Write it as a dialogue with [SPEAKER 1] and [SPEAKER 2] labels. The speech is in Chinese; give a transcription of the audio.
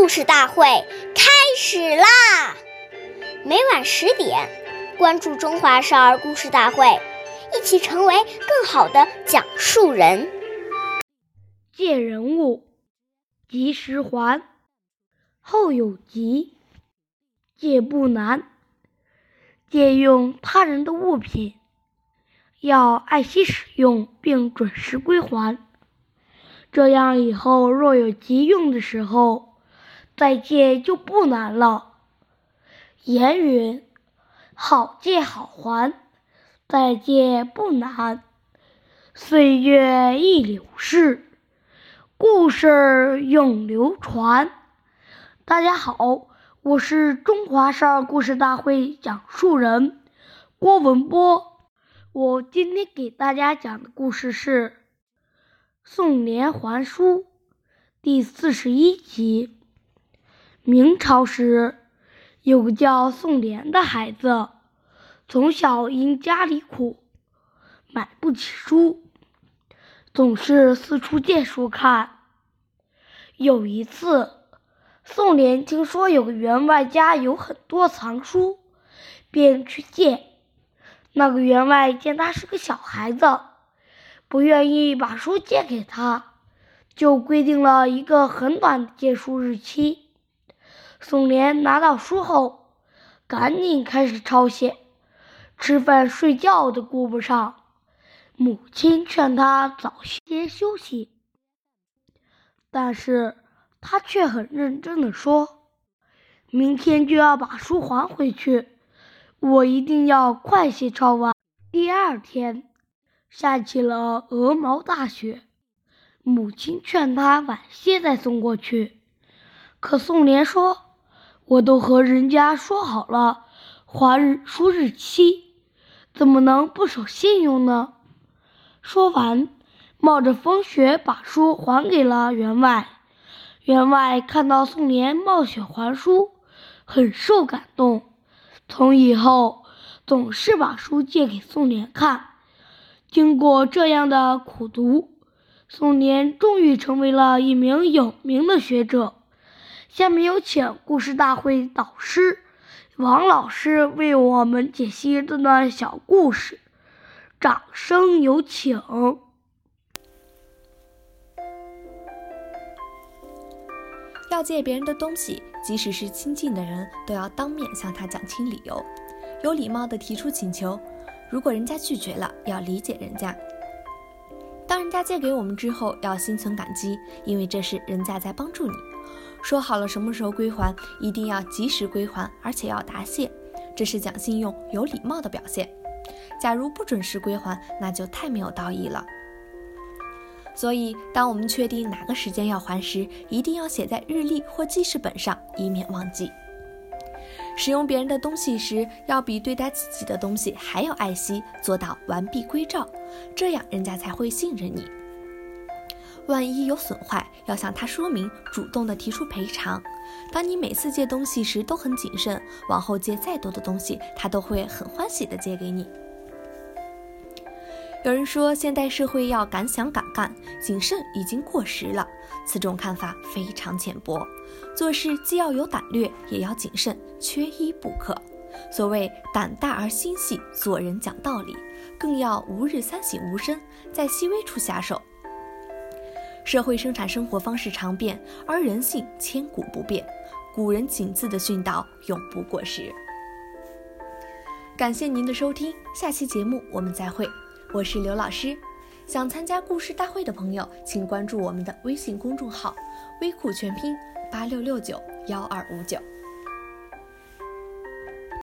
[SPEAKER 1] 故事大会开始啦！每晚十点，关注《中华少儿故事大会》，一起成为更好的讲述人。
[SPEAKER 2] 借人物，及时还，后有急。借不难，借用他人的物品，要爱惜使用并准时归还。这样以后若有急用的时候，再借就不难了。言云：“好借好还，再借不难。”岁月易流逝，故事永流传。大家好，我是中华少儿故事大会讲述人郭文波。我今天给大家讲的故事是。宋濂还书第四十一集。明朝时，有个叫宋濂的孩子，从小因家里苦，买不起书，总是四处借书看。有一次，宋濂听说有个员外家有很多藏书，便去借。那个员外见他是个小孩子。不愿意把书借给他，就规定了一个很短的借书日期。宋濂拿到书后，赶紧开始抄写，吃饭睡觉都顾不上。母亲劝他早些休息，但是他却很认真地说：“明天就要把书还回去，我一定要快些抄完。”第二天。下起了鹅毛大雪，母亲劝他晚些再送过去，可宋濂说：“我都和人家说好了还书日期，怎么能不守信用呢？”说完，冒着风雪把书还给了员外。员外看到宋濂冒雪还书，很受感动，从以后总是把书借给宋濂看。经过这样的苦读，宋濂终于成为了一名有名的学者。下面有请故事大会导师王老师为我们解析这段小故事，掌声有请。
[SPEAKER 3] 要借别人的东西，即使是亲近的人，都要当面向他讲清理由，有礼貌的提出请求。如果人家拒绝了，要理解人家。当人家借给我们之后，要心存感激，因为这是人家在帮助你。说好了什么时候归还，一定要及时归还，而且要答谢，这是讲信用、有礼貌的表现。假如不准时归还，那就太没有道义了。所以，当我们确定哪个时间要还时，一定要写在日历或记事本上，以免忘记。使用别人的东西时，要比对待自己的东西还要爱惜，做到完璧归赵，这样人家才会信任你。万一有损坏，要向他说明，主动的提出赔偿。当你每次借东西时都很谨慎，往后借再多的东西，他都会很欢喜的借给你。有人说，现代社会要敢想敢干，谨慎已经过时了。此种看法非常浅薄。做事既要有胆略，也要谨慎，缺一不可。所谓胆大而心细，做人讲道理，更要吾日三省吾身，在细微处下手。社会生产生活方式常变，而人性千古不变。古人谨字的训导永不过时。感谢您的收听，下期节目我们再会。我是刘老师，想参加故事大会的朋友，请关注我们的微信公众号“微库全拼八六六九幺二五九”。